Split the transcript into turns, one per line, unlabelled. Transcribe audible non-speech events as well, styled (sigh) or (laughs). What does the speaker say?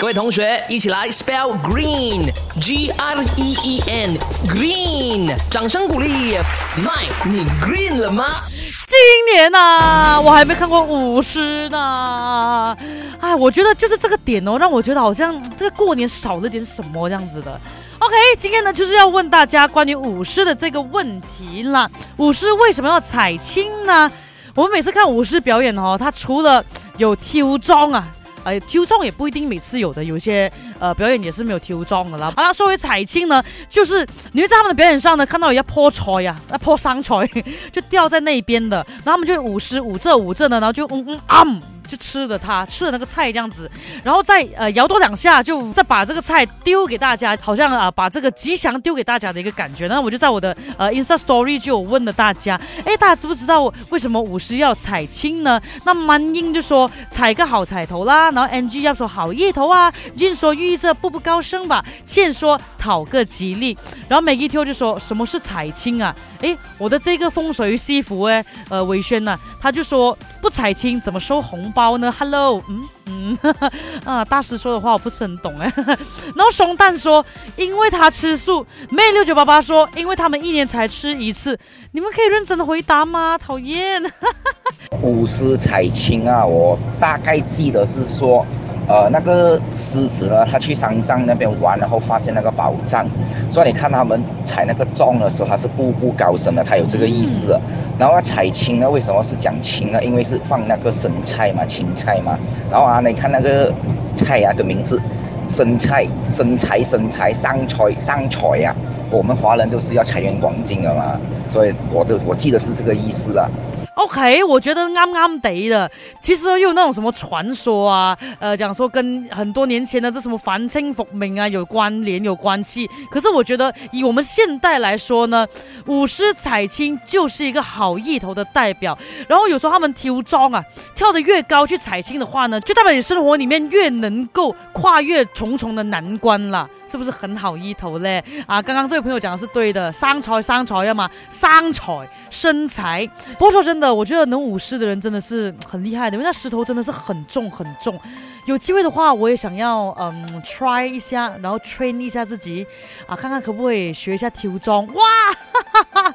各位同学，一起来 spell green G R E E N green，掌声鼓励。麦，你 green 了吗？
今年呐，我还没看过舞狮呢。哎，我觉得就是这个点哦，让我觉得好像这个过年少了点什么这样子的。OK，今天呢就是要问大家关于舞狮的这个问题啦。舞狮为什么要踩青呢？我们每次看舞狮表演哦，它除了有挑装啊。呃，，Q 装也不一定每次有的，有些呃表演也是没有 Q 装的啦。好了，说回彩青呢，就是你会在他们的表演上呢看到人家泼菜呀，那泼生菜 (laughs) 就掉在那边的，然后他们就舞狮舞这舞这的，然后就嗯嗯啊。就吃了它，吃了那个菜这样子，然后再呃摇多两下，就再把这个菜丢给大家，好像啊把这个吉祥丢给大家的一个感觉。那我就在我的呃 Insta Story 就有问了大家，哎，大家知不知道为什么舞狮要踩青呢？那曼英就说踩个好彩头啦，然后 NG 要说好意头啊，Jin 说寓意着步步高升吧，倩说讨个吉利，然后 Maggie Teo 就说什么是踩青啊？哎，我的这个风水西服哎，呃伟轩呢，他就说不踩青怎么收红包？包呢？Hello，嗯嗯，(laughs) 啊，大师说的话我不是很懂哎。(laughs) 然后熊蛋说，因为他吃素。妹六九八八说，因为他们一年才吃一次。你们可以认真的回答吗？讨厌。(laughs)
五十彩青啊，我大概记得是说。呃，那个狮子呢，他去山上那边玩，然后发现那个宝藏，所以你看他们踩那个钟的时候，他是步步高升的，他有这个意思。然后踩青呢，为什么是讲青呢？因为是放那个生菜嘛，青菜嘛。然后啊，你看那个菜呀的名字，生菜、生财、生财、上财、上财呀，我们华人都是要财源广进的嘛，所以我都我记得是这个意思了。
OK，我觉得啱啱得的，其实又有那种什么传说啊，呃，讲说跟很多年前的这什么繁清复明啊有关联有关系。可是我觉得以我们现代来说呢，舞狮彩青就是一个好意头的代表。然后有时候他们跳妆啊，跳得越高去彩青的话呢，就代表你生活里面越能够跨越重重的难关了，是不是很好意头嘞？啊，刚刚这位朋友讲的是对的，生财生财要嘛，生财生财。不过说真的。我觉得能舞狮的人真的是很厉害的，因为那石头真的是很重很重。有机会的话，我也想要嗯 try 一下，然后 train 一下自己啊，看看可不可以学一下挑妆哇。